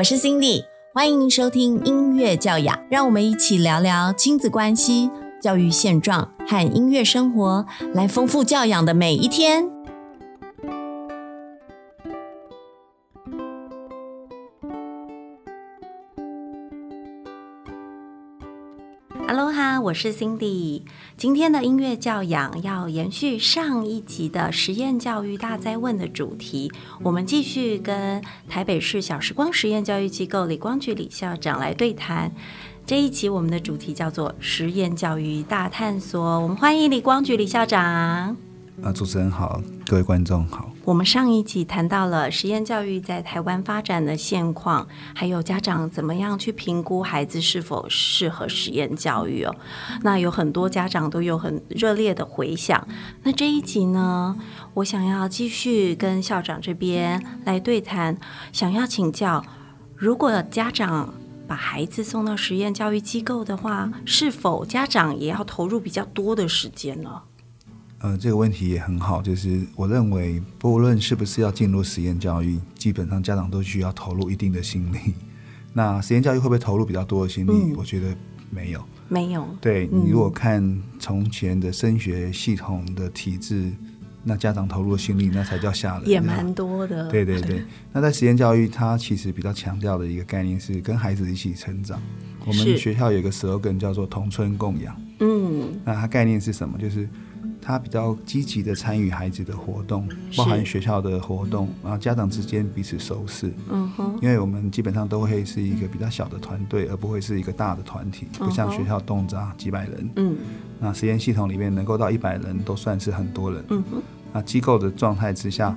我是 Cindy，欢迎收听音乐教养，让我们一起聊聊亲子关系、教育现状和音乐生活，来丰富教养的每一天。我是 Cindy。今天的音乐教养要延续上一集的实验教育大灾问的主题，我们继续跟台北市小时光实验教育机构李光菊李校长来对谈。这一集我们的主题叫做实验教育大探索，我们欢迎李光菊李校长。啊，主持人好，各位观众好。我们上一集谈到了实验教育在台湾发展的现况，还有家长怎么样去评估孩子是否适合实验教育哦。那有很多家长都有很热烈的回响。那这一集呢，我想要继续跟校长这边来对谈，想要请教，如果家长把孩子送到实验教育机构的话，是否家长也要投入比较多的时间呢？呃，这个问题也很好，就是我认为，不论是不是要进入实验教育，基本上家长都需要投入一定的心力。那实验教育会不会投入比较多的心力？我觉得没有，没有。对你如果看从前的升学系统的体制，那家长投入的心力那才叫吓人，也蛮多的。对对对。那在实验教育，它其实比较强调的一个概念是跟孩子一起成长。我们学校有一个 slogan 叫做“同村共养”。嗯。那它概念是什么？就是。他比较积极的参与孩子的活动，包含学校的活动，然后家长之间彼此熟识。嗯哼，因为我们基本上都会是一个比较小的团队，而不会是一个大的团体，不像学校动辄几百人。嗯，那实验系统里面能够到一百人都算是很多人。嗯哼，那机构的状态之下，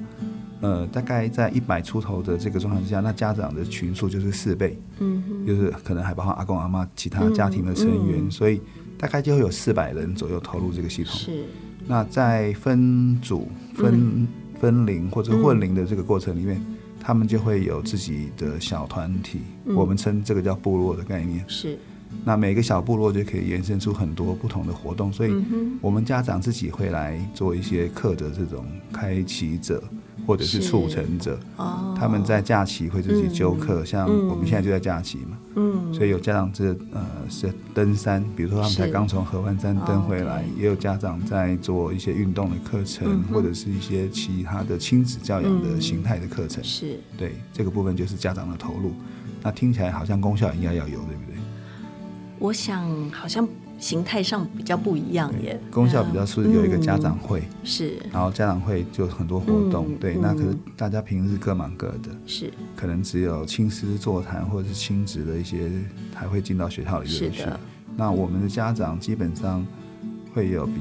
呃，大概在一百出头的这个状态之下，那家长的群数就是四倍。嗯哼，就是可能还包括阿公阿妈其他家庭的成员，所以大概就会有四百人左右投入这个系统。是。那在分组、分分龄或者混龄的这个过程里面，他们就会有自己的小团体，我们称这个叫部落的概念。是。那每个小部落就可以延伸出很多不同的活动，所以我们家长自己会来做一些课的这种开启者。或者是促成者，他们在假期会自己揪课，像我们现在就在假期嘛，嗯，所以有家长这呃是登山，比如说他们才刚从合欢山登回来，也有家长在做一些运动的课程，或者是一些其他的亲子教养的形态的课程，是。对这个部分就是家长的投入，那听起来好像功效应该要有，对不对？我想好像。形态上比较不一样耶，功效比较是有一个家长会是，然后家长会就很多活动，对，那可是大家平日各忙各的，是，可能只有亲师座谈或者是亲子的一些才会进到学校里面去。那我们的家长基本上会有比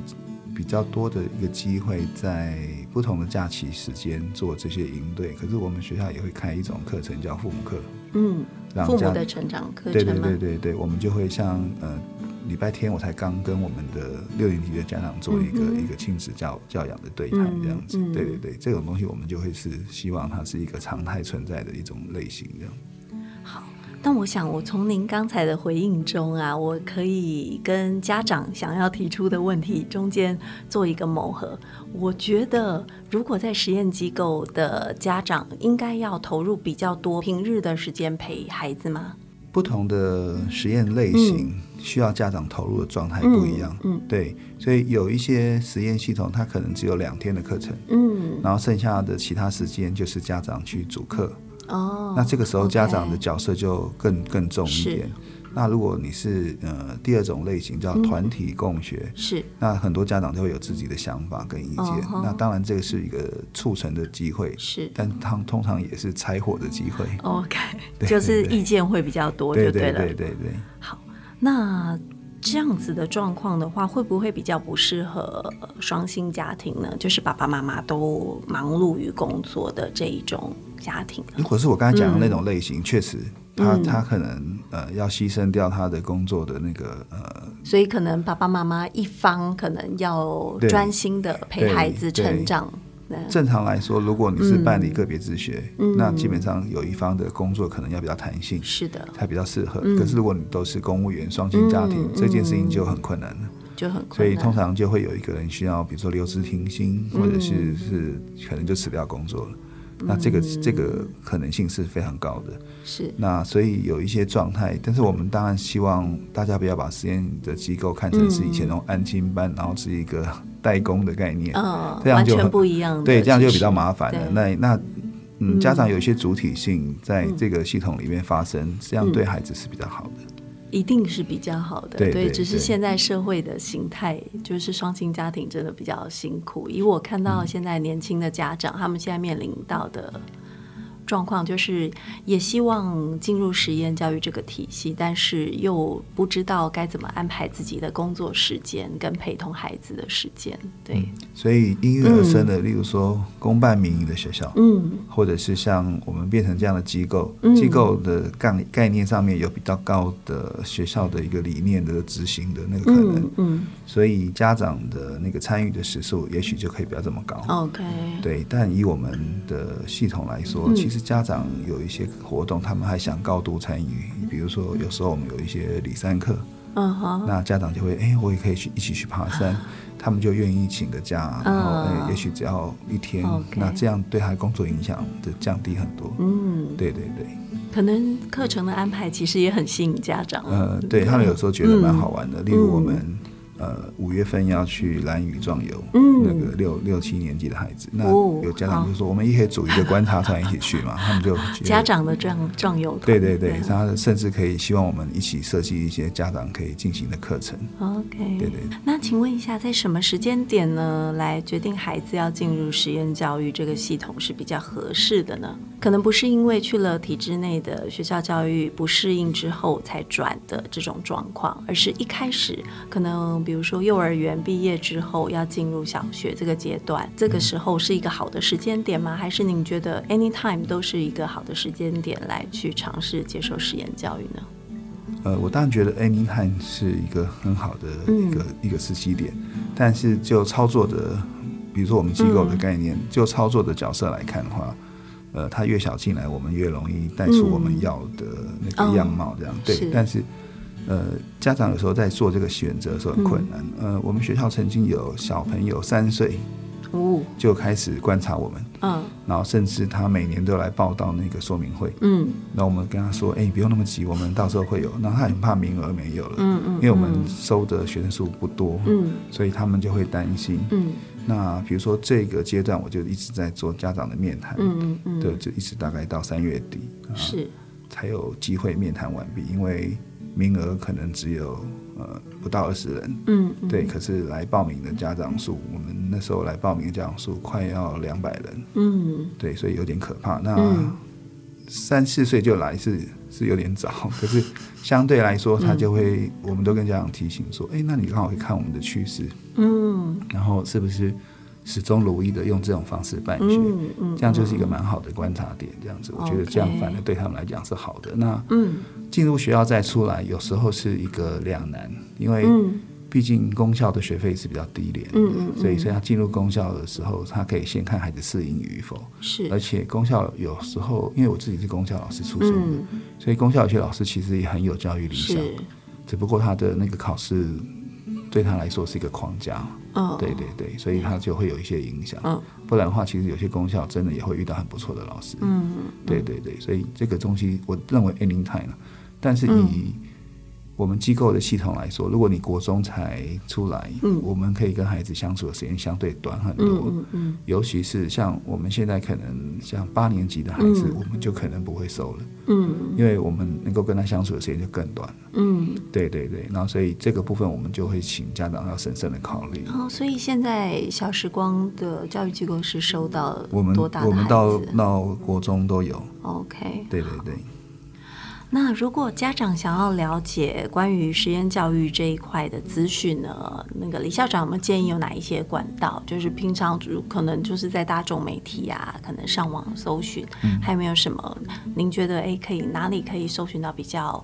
比较多的一个机会，在不同的假期时间做这些营队。可是我们学校也会开一种课程叫父母课，嗯，父母的成长课程，对对对对对，我们就会像呃。礼拜天我才刚跟我们的六年级的家长做一个一个亲子教教养的对谈，这样子，对对对，这种东西我们就会是希望它是一个常态存在的一种类型，这样。好，但我想我从您刚才的回应中啊，我可以跟家长想要提出的问题中间做一个磨合。我觉得，如果在实验机构的家长应该要投入比较多平日的时间陪孩子吗？不同的实验类型。需要家长投入的状态不一样，嗯，对，所以有一些实验系统，它可能只有两天的课程，嗯，然后剩下的其他时间就是家长去主课，哦，那这个时候家长的角色就更更重一点。那如果你是呃第二种类型叫团体共学，是，那很多家长都会有自己的想法跟意见，那当然这个是一个促成的机会，是，但他通常也是拆伙的机会，OK，就是意见会比较多就，对对对对对，好。那这样子的状况的话，会不会比较不适合双薪家庭呢？就是爸爸妈妈都忙碌于工作的这一种家庭。如果是我刚才讲的那种类型，确实，他他可能呃要牺牲掉他的工作的那个呃，所以可能爸爸妈妈一方可能要专心的陪孩子成长。正常来说，如果你是办理个别自学，那基本上有一方的工作可能要比较弹性，是的，才比较适合。可是如果你都是公务员、双薪家庭，这件事情就很困难了，就很困难。所以通常就会有一个人需要，比如说留职停薪，或者是是可能就辞掉工作了。那这个这个可能性是非常高的。是。那所以有一些状态，但是我们当然希望大家不要把实验的机构看成是以前那种安亲班，然后是一个代工的概念，嗯，这样就不一样。对，这样就比较麻烦了。那那嗯，家长有一些主体性在这个系统里面发生，这样对孩子是比较好的。一定是比较好的，对，只是现在社会的形态就是双亲家庭真的比较辛苦。以我看到现在年轻的家长，他们现在面临到的。状况就是也希望进入实验教育这个体系，但是又不知道该怎么安排自己的工作时间跟陪同孩子的时间。对，所以因育而生的，例如说公办民营的学校，嗯，或者是像我们变成这样的机构，机构的概概念上面有比较高的学校的一个理念的执行的那个可能，嗯，所以家长的那个参与的时数也许就可以不要这么高。OK，对，但以我们的系统来说，其实。家长有一些活动，他们还想高度参与。比如说，有时候我们有一些礼山课，嗯哼，那家长就会，哎，我也可以去一起去爬山，他们就愿意请个假，然后，哎，也许只要一天，那这样对他工作影响就降低很多。嗯，对对对，可能课程的安排其实也很吸引家长。呃，对他们有时候觉得蛮好玩的，例如我们。呃，五月份要去蓝屿壮游，嗯那个六六七年级的孩子，那有家长就说，我们也可以组一个观察团一起去嘛，他们就家长的壮壮游团，对对对，他甚至可以希望我们一起设计一些家长可以进行的课程。OK，对对。那请问一下，在什么时间点呢，来决定孩子要进入实验教育这个系统是比较合适的呢？可能不是因为去了体制内的学校教育不适应之后才转的这种状况，而是一开始可能比。如说幼儿园毕业之后要进入小学这个阶段，这个时候是一个好的时间点吗？还是您觉得 anytime 都是一个好的时间点来去尝试接受实验教育呢？呃，我当然觉得 anytime 是一个很好的一个一个时机点，但是就操作的，比如说我们机构的概念，就操作的角色来看的话，呃，他越小进来，我们越容易带出我们要的那个样貌，这样对，但是。呃，家长有时候在做这个选择的时候很困难。呃，我们学校曾经有小朋友三岁，哦，就开始观察我们，嗯，然后甚至他每年都来报道那个说明会，嗯，那我们跟他说，哎，不用那么急，我们到时候会有。然后他很怕名额没有了，嗯嗯，因为我们收的学生数不多，嗯，所以他们就会担心，嗯。那比如说这个阶段，我就一直在做家长的面谈，嗯嗯嗯，对，就一直大概到三月底，是。才有机会面谈完毕，因为。名额可能只有呃不到二十人，嗯，对。可是来报名的家长数，我们那时候来报名的家长数快要两百人，嗯，对，所以有点可怕。那三四岁就来是是有点早，可是相对来说，他就会，我们都跟家长提醒说，哎，那你刚好会看我们的趋势，嗯，然后是不是？始终如一的用这种方式办学嗯，这样就是一个蛮好的观察点。这样子，我觉得这样反而对他们来讲是好的。那嗯进入学校再出来，有时候是一个两难，因为毕竟公校的学费是比较低廉的，所以所以他进入公校的时候，他可以先看孩子适应与否。是，而且公校有时候，因为我自己是公校老师出身的，所以公校有些老师其实也很有教育理想，只不过他的那个考试对他来说是一个框架。嗯，对对对，所以他就会有一些影响。嗯，不然的话，其实有些功效真的也会遇到很不错的老师。嗯，对对对，所以这个东西我认为 anytime 但是以我们机构的系统来说，如果你国中才出来，嗯，我们可以跟孩子相处的时间相对短很多，嗯嗯，尤其是像我们现在可能像八年级的孩子，我们就可能不会收了，嗯，因为我们能够跟他相处的时间就更短了，嗯，对对对，然后所以这个部分我们就会请家长要审慎的考虑。哦，所以现在小时光的教育机构是收到我们多大我们到到国中都有，OK，对对对。那如果家长想要了解关于实验教育这一块的资讯呢？那个李校长有没有建议有哪一些管道？就是平常可能就是在大众媒体啊，可能上网搜寻，还有没有什么？您觉得哎，可以哪里可以搜寻到比较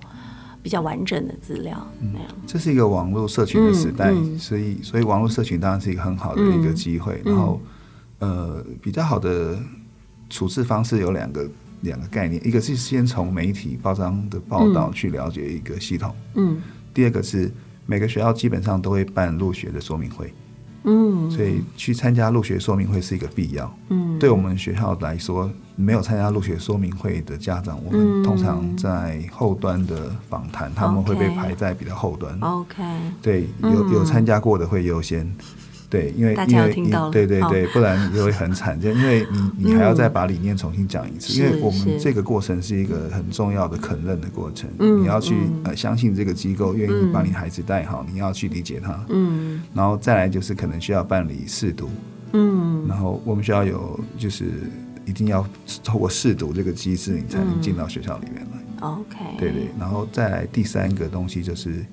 比较完整的资料？那样，这是一个网络社群的时代，所以所以网络社群当然是一个很好的一个机会。然后呃，比较好的处置方式有两个。两个概念，一个是先从媒体报章的报道去了解一个系统，嗯，第二个是每个学校基本上都会办入学的说明会，嗯，所以去参加入学说明会是一个必要。嗯，对我们学校来说，没有参加入学说明会的家长，我们通常在后端的访谈，他们会被排在比较后端。OK，对，有有参加过的会优先。对，因为因为对对对，不然就会很惨，就因为你你还要再把理念重新讲一次，因为我们这个过程是一个很重要的肯认的过程，你要去呃相信这个机构愿意把你孩子带好，你要去理解他，嗯，然后再来就是可能需要办理试读，嗯，然后我们需要有就是一定要透过试读这个机制，你才能进到学校里面来，OK，对对，然后再来第三个东西就是。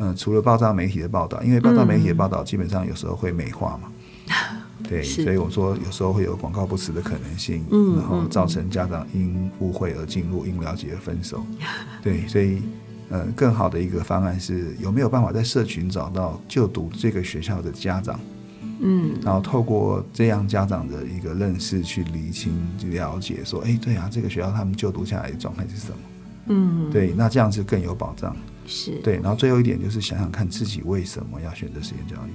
嗯，除了爆炸媒体的报道，因为爆炸媒体的报道基本上有时候会美化嘛，对，所以我说有时候会有广告不实的可能性，然后造成家长因误会而进入，因了解而分手，对，所以呃，更好的一个方案是有没有办法在社群找到就读这个学校的家长，嗯，然后透过这样家长的一个认识去厘清、去了解，说，哎，对啊，这个学校他们就读下来的状态是什么？嗯，对，那这样是更有保障。是对，然后最后一点就是想想看自己为什么要选择实验教育。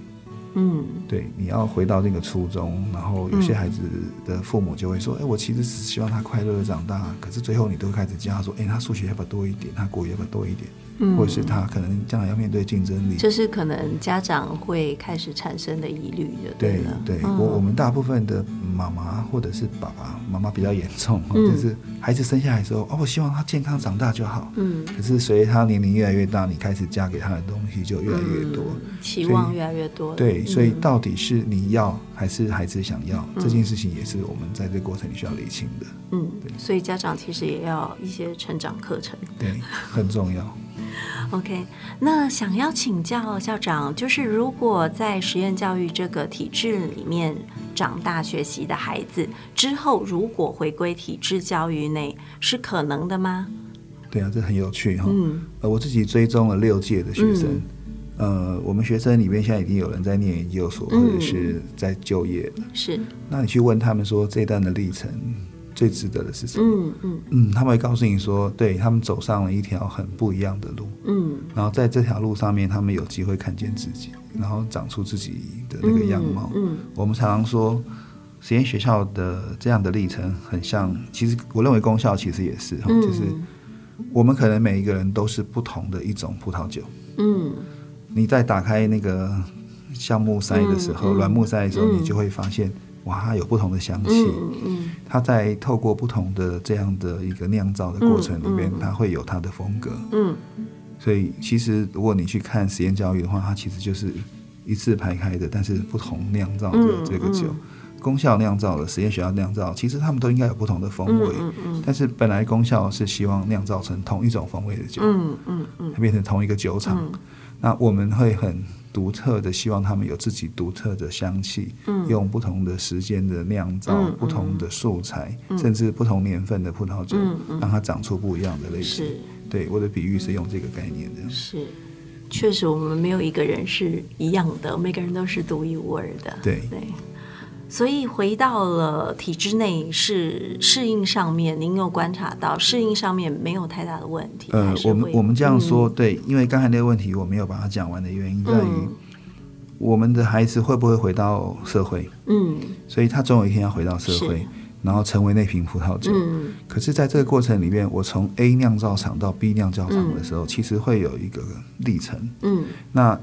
嗯，对，你要回到那个初衷，然后有些孩子的父母就会说：“哎，我其实只希望他快乐的长大。”可是最后你都开始教他说：“哎，他数学要不要多一点？他国语要不要多一点？”嗯或者是他可能将来要面对竞争力，这是可能家长会开始产生的疑虑的。对对，我我们大部分的妈妈或者是爸爸妈妈比较严重，就是孩子生下来之后，哦，我希望他健康长大就好。嗯。可是随着他年龄越来越大，你开始加给他的东西就越来越多，期望越来越多。对，所以到底是你要还是孩子想要这件事情，也是我们在这过程里需要理清的。嗯，对所以家长其实也要一些成长课程。对，很重要。OK，那想要请教校长，就是如果在实验教育这个体制里面长大学习的孩子，之后如果回归体制教育内，是可能的吗？对啊，这很有趣哈。嗯，呃，我自己追踪了六届的学生，呃，我们学生里面现在已经有人在念研究所，或者是在就业了。是，那你去问他们说这一段的历程。最值得的是什么？嗯嗯嗯，他们会告诉你说，对他们走上了一条很不一样的路。嗯，然后在这条路上面，他们有机会看见自己，然后长出自己的那个样貌。嗯，我们常常说，实验学校的这样的历程很像，其实我认为功效其实也是哈，就是我们可能每一个人都是不同的一种葡萄酒。嗯，你在打开那个橡木塞的时候，软木塞的时候，你就会发现。哇，它有不同的香气。嗯它在透过不同的这样的一个酿造的过程里面，它会有它的风格。嗯。所以，其实如果你去看实验教育的话，它其实就是一次排开的，但是不同酿造的这个酒，功效酿造的实验学校酿造，其实他们都应该有不同的风味。嗯嗯。但是本来功效是希望酿造成同一种风味的酒。嗯嗯嗯。它变成同一个酒厂。那我们会很。独特的，希望他们有自己独特的香气，嗯用不同的时间的酿造，不同的素材，甚至不同年份的葡萄酒，让它长出不一样的类型。对，我的比喻是用这个概念的。是，确实，我们没有一个人是一样的，每个人都是独一无二的。对对。所以回到了体制内，是适应上面，您有观察到适应上面没有太大的问题。呃，我们我们这样说，对，因为刚才那个问题我没有把它讲完的原因在于，我们的孩子会不会回到社会？嗯，所以他总有一天要回到社会，然后成为那瓶葡萄酒。嗯，可是在这个过程里面，我从 A 酿造厂到 B 酿造厂的时候，其实会有一个历程。嗯，那。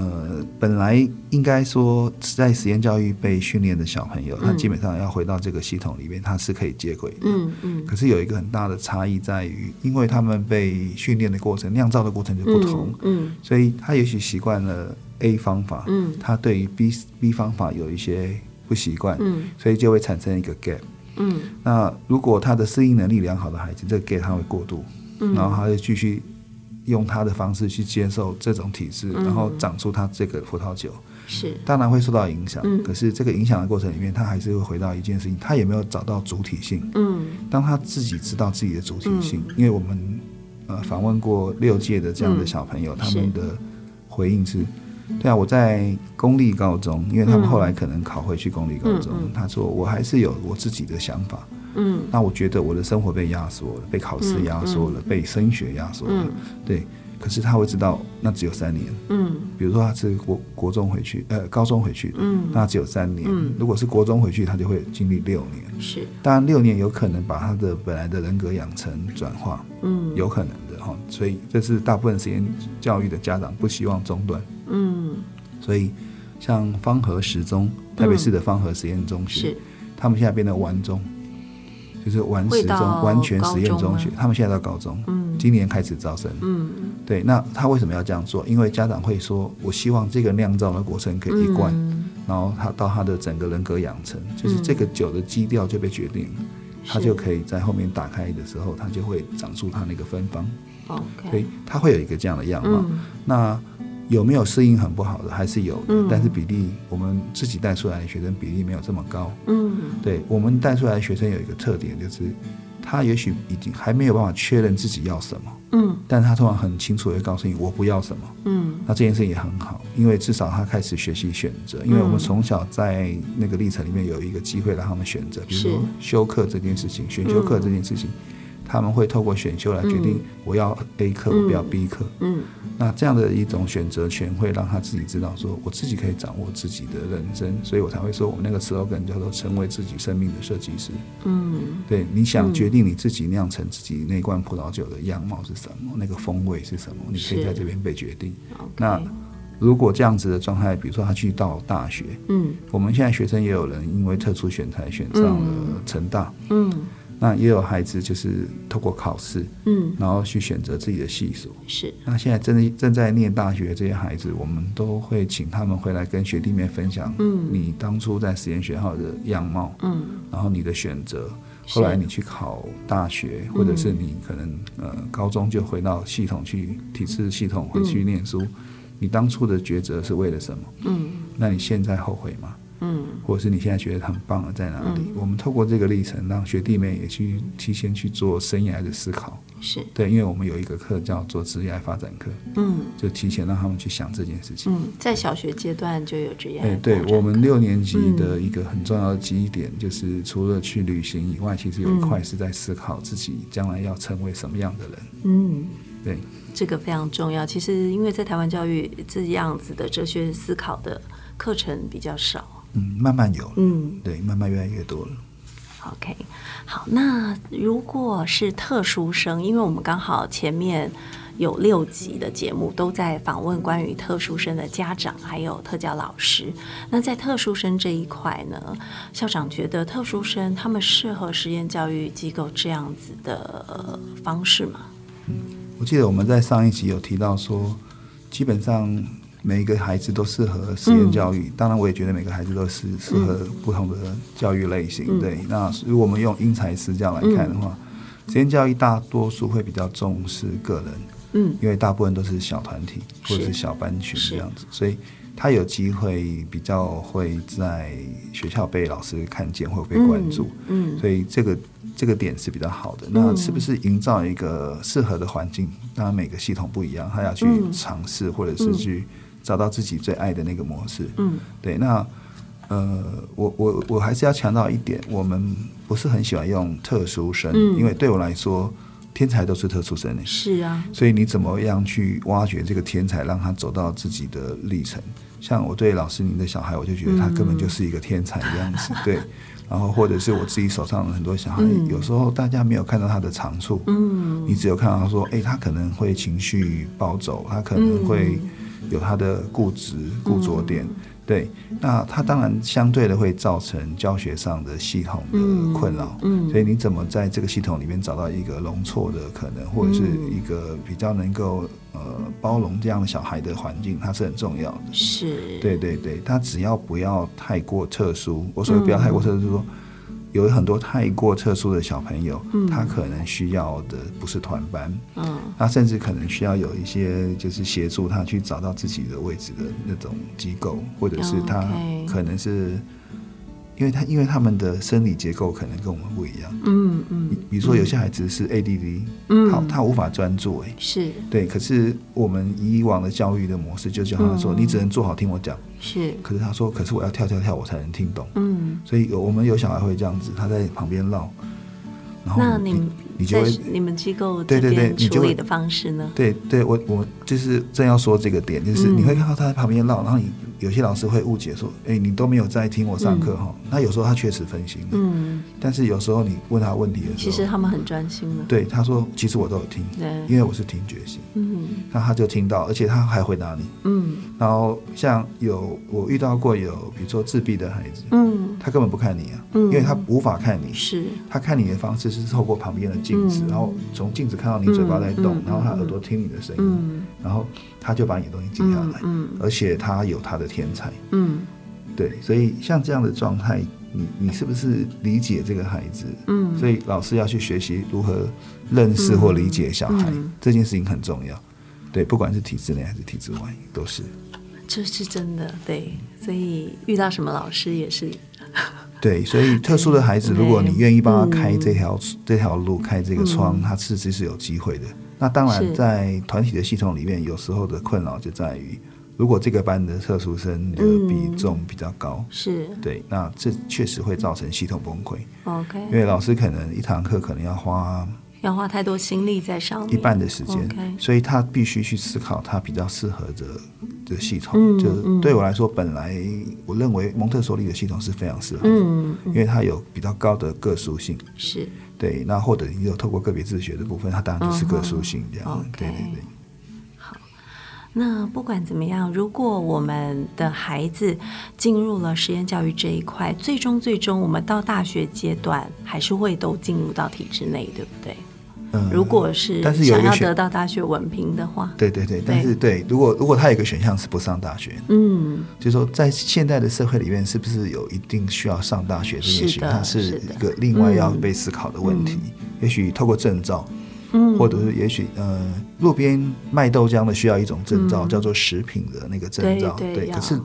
呃，本来应该说在实验教育被训练的小朋友，他基本上要回到这个系统里面，他是可以接轨的。嗯嗯。可是有一个很大的差异在于，因为他们被训练的过程、酿造的过程就不同。嗯。所以他也许习惯了 A 方法，嗯，他对于 B B 方法有一些不习惯，嗯，所以就会产生一个 gap。嗯。那如果他的适应能力良好的孩子，这个 gap 他会过度，嗯，然后他就继续。用他的方式去接受这种体制，然后长出他这个葡萄酒，是。当然会受到影响。可是这个影响的过程里面，他还是会回到一件事情，他有没有找到主体性？嗯，当他自己知道自己的主体性，因为我们呃访问过六届的这样的小朋友，他们的回应是：对啊，我在公立高中，因为他们后来可能考回去公立高中，他说我还是有我自己的想法。嗯，那我觉得我的生活被压缩了，被考试压缩了，被升学压缩了。对，可是他会知道那只有三年。嗯，比如说他是国国中回去，呃，高中回去，嗯，那只有三年。嗯，如果是国中回去，他就会经历六年。是，当然六年有可能把他的本来的人格养成转化，嗯，有可能的哈。所以这是大部分实验教育的家长不希望中断。嗯，所以像方和十中，台北市的方和实验中学，他们现在变得完中。就是完实中完全实验中学，他们现在到高中，今年开始招生。嗯，对，那他为什么要这样做？因为家长会说，我希望这个酿造的过程可以一贯，然后他到他的整个人格养成，就是这个酒的基调就被决定了，他就可以在后面打开的时候，他就会长出他那个芬芳。OK，所以他会有一个这样的样貌。那有没有适应很不好的？还是有的，但是比例我们自己带出来的学生比例没有这么高。嗯，对我们带出来的学生有一个特点，就是他也许已经还没有办法确认自己要什么。嗯，但他通常很清楚的告诉你我不要什么。嗯，那这件事也很好，因为至少他开始学习选择。因为我们从小在那个历程里面有一个机会让他们选择，比如说修课这件事情，选修课这件事情。他们会透过选修来决定我要 A 课，我不要 B 课。嗯，那这样的一种选择权会让他自己知道，说我自己可以掌握自己的人生，所以我才会说我们那个 slogan 叫做成为自己生命的设计师。嗯，对，你想决定你自己酿成自己那罐葡萄酒的样貌是什么，那个风味是什么，你可以在这边被决定。那如果这样子的状态，比如说他去到大学，嗯，我们现在学生也有人因为特殊选材选上了成大，嗯。那也有孩子就是透过考试，嗯，然后去选择自己的系所。是。那现在正正在念大学这些孩子，我们都会请他们回来跟学弟妹分享，嗯，你当初在实验学校的样貌，嗯，然后你的选择，后来你去考大学，或者是你可能呃高中就回到系统去体制系统回去念书，你当初的抉择是为了什么？嗯，那你现在后悔吗？嗯，或者是你现在觉得很棒的在哪里？我们透过这个历程，让学弟妹也去提前去做生涯的思考。是对，因为我们有一个课叫做职业发展课，嗯，就提前让他们去想这件事情。嗯，在小学阶段就有职业。哎，对我们六年级的一个很重要的记忆点，就是除了去旅行以外，其实有一块是在思考自己将来要成为什么样的人。嗯，对，这个非常重要。其实因为在台湾教育这样子的哲学思考的课程比较少。嗯，慢慢有，嗯，对，慢慢越来越多了。OK，好，那如果是特殊生，因为我们刚好前面有六集的节目都在访问关于特殊生的家长，还有特教老师。那在特殊生这一块呢，校长觉得特殊生他们适合实验教育机构这样子的方式吗？嗯，我记得我们在上一集有提到说，基本上。每一个孩子都适合实验教育，当然我也觉得每个孩子都是适合不同的教育类型。对，那如果我们用因材施教来看的话，实验教育大多数会比较重视个人，嗯，因为大部分都是小团体或者是小班群这样子，所以他有机会比较会在学校被老师看见或被关注，嗯，所以这个这个点是比较好的。那是不是营造一个适合的环境？当然每个系统不一样，他要去尝试或者是去。找到自己最爱的那个模式，嗯，对，那呃，我我我还是要强调一点，我们不是很喜欢用特殊生，因为对我来说，天才都是特殊生的，是啊，所以你怎么样去挖掘这个天才，让他走到自己的历程？像我对老师您的小孩，我就觉得他根本就是一个天才的样子，对，然后或者是我自己手上的很多小孩，有时候大家没有看到他的长处，嗯，你只有看到他说，哎，他可能会情绪暴走，他可能会。有他的固执固着点，对，那他当然相对的会造成教学上的系统的困扰，嗯，所以你怎么在这个系统里面找到一个容错的可能，或者是一个比较能够呃包容这样的小孩的环境，它是很重要的。是，对对对，他只要不要太过特殊，我所谓不要太过特殊，说。有很多太过特殊的小朋友，他可能需要的不是团班，嗯，他甚至可能需要有一些就是协助他去找到自己的位置的那种机构，或者是他可能是。因为他，因为他们的生理结构可能跟我们不一样。嗯嗯。比如说，有些孩子是 ADD，嗯，好他无法专注，哎，是。对，可是我们以往的教育的模式就叫他说：“你只能做好听我讲。”是。可是他说：“可是我要跳跳跳，我才能听懂。”嗯。所以有我们有小孩会这样子，他在旁边唠。那你你就会你们机构对对对处理的方式呢？对对，我我就是正要说这个点，就是你会看到他在旁边唠，然后你。有些老师会误解说：“哎，你都没有在听我上课哈。”那有时候他确实分心。嗯。但是有时候你问他问题的时候，其实他们很专心的。对，他说：“其实我都有听，对因为我是听觉型。”嗯。那他就听到，而且他还回答你。嗯。然后像有我遇到过有，比如说自闭的孩子，嗯，他根本不看你啊，嗯，因为他无法看你。是。他看你的方式是透过旁边的镜子，然后从镜子看到你嘴巴在动，然后他耳朵听你的声音，然后。他就把你的东西记下来，嗯，而且他有他的天才，嗯，对，所以像这样的状态，你你是不是理解这个孩子？嗯，所以老师要去学习如何认识或理解小孩，这件事情很重要，对，不管是体制内还是体制外，都是。这是真的，对，所以遇到什么老师也是。对，所以特殊的孩子，如果你愿意帮他开这条这条路，开这个窗，他其实是有机会的。那当然，在团体的系统里面，有时候的困扰就在于，如果这个班的特殊生的比重比较高，是。对，那这确实会造成系统崩溃。OK，因为老师可能一堂课可能要花要花太多心力在上面，一半的时间，所以他必须去思考他比较适合的的系统。就对我来说，本来我认为蒙特梭利的系统是非常适合的，因为它有比较高的个数性。是。对，那或者你有透过个别自学的部分，它当然就是个数性这样。对对对。好，那不管怎么样，如果我们的孩子进入了实验教育这一块，最终最终我们到大学阶段还是会都进入到体制内，对不对？如果是但是想要得到大学文凭的话，对对对，但是对，如果如果他有一个选项是不上大学，嗯，就是说在现在的社会里面，是不是有一定需要上大学这件事情，它是一个另外要被思考的问题。也许透过证照，嗯，或者是也许呃，路边卖豆浆的需要一种证照，叫做食品的那个证照，对，可是，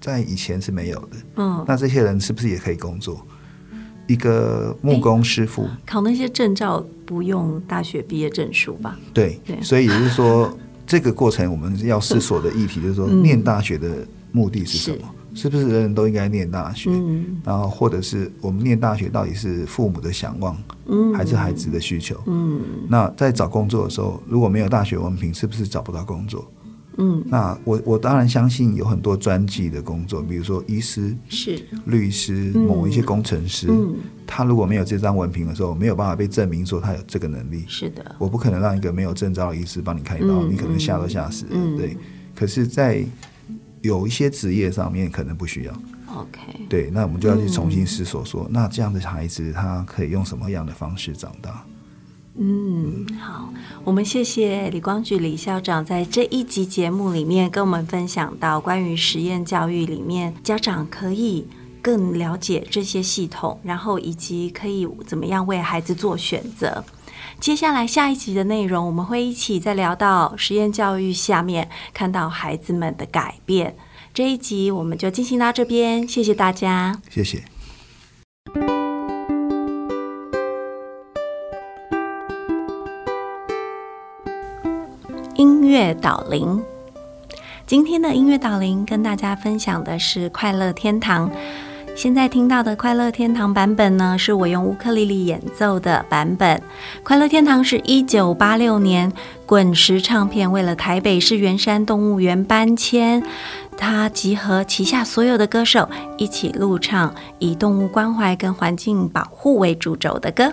在以前是没有的，嗯，那这些人是不是也可以工作？一个木工师傅考那些证照不用大学毕业证书吧？对，所以也就是说，这个过程我们要思索的议题就是说，念大学的目的是什么？是不是人人都应该念大学？然后或者是我们念大学到底是父母的想望，还是孩子的需求？嗯，那在找工作的时候，如果没有大学文凭，是不是找不到工作？嗯，那我我当然相信有很多专技的工作，比如说医师、是律师、某一些工程师，嗯，他如果没有这张文凭的时候，没有办法被证明说他有这个能力。是的，我不可能让一个没有证照的医师帮你开刀，你可能吓都吓死。嗯，对。可是，在有一些职业上面可能不需要。OK，对，那我们就要去重新思索说，那这样的孩子他可以用什么样的方式长大？嗯，好，我们谢谢李光举李校长在这一集节目里面跟我们分享到关于实验教育里面，家长可以更了解这些系统，然后以及可以怎么样为孩子做选择。接下来下一集的内容，我们会一起再聊到实验教育下面看到孩子们的改变。这一集我们就进行到这边，谢谢大家，谢谢。乐导聆，今天的音乐导聆跟大家分享的是《快乐天堂》。现在听到的《快乐天堂》版本呢，是我用乌克丽丽演奏的版本。《快乐天堂》是一九八六年滚石唱片为了台北市圆山动物园搬迁，他集合旗下所有的歌手一起录唱，以动物关怀跟环境保护为主轴的歌。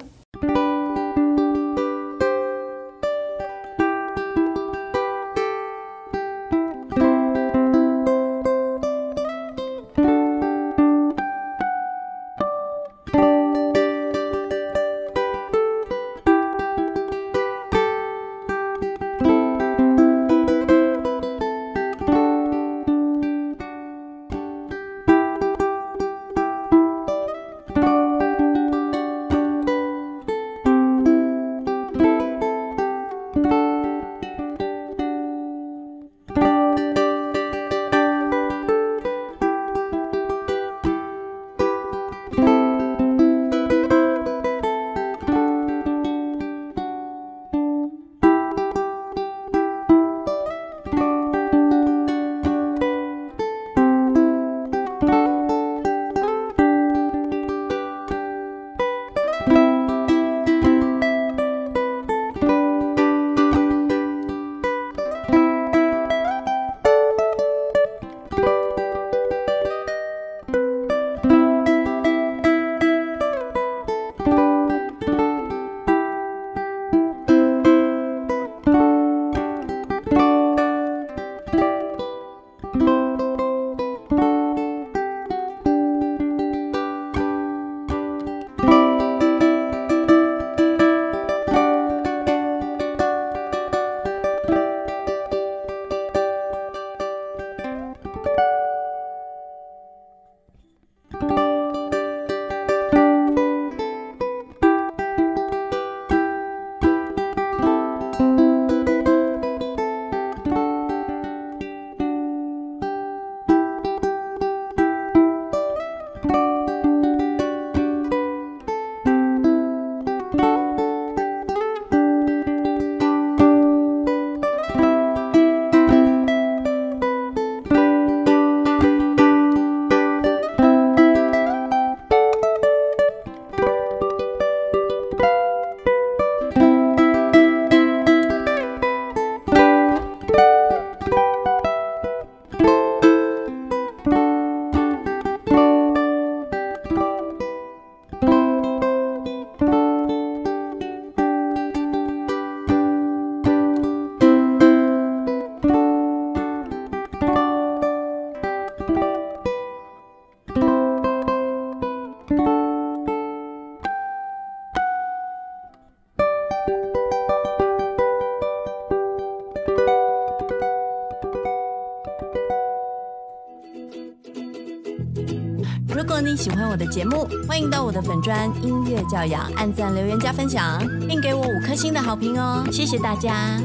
的节目，欢迎到我的粉专音乐教养按赞、留言、加分享，并给我五颗星的好评哦！谢谢大家。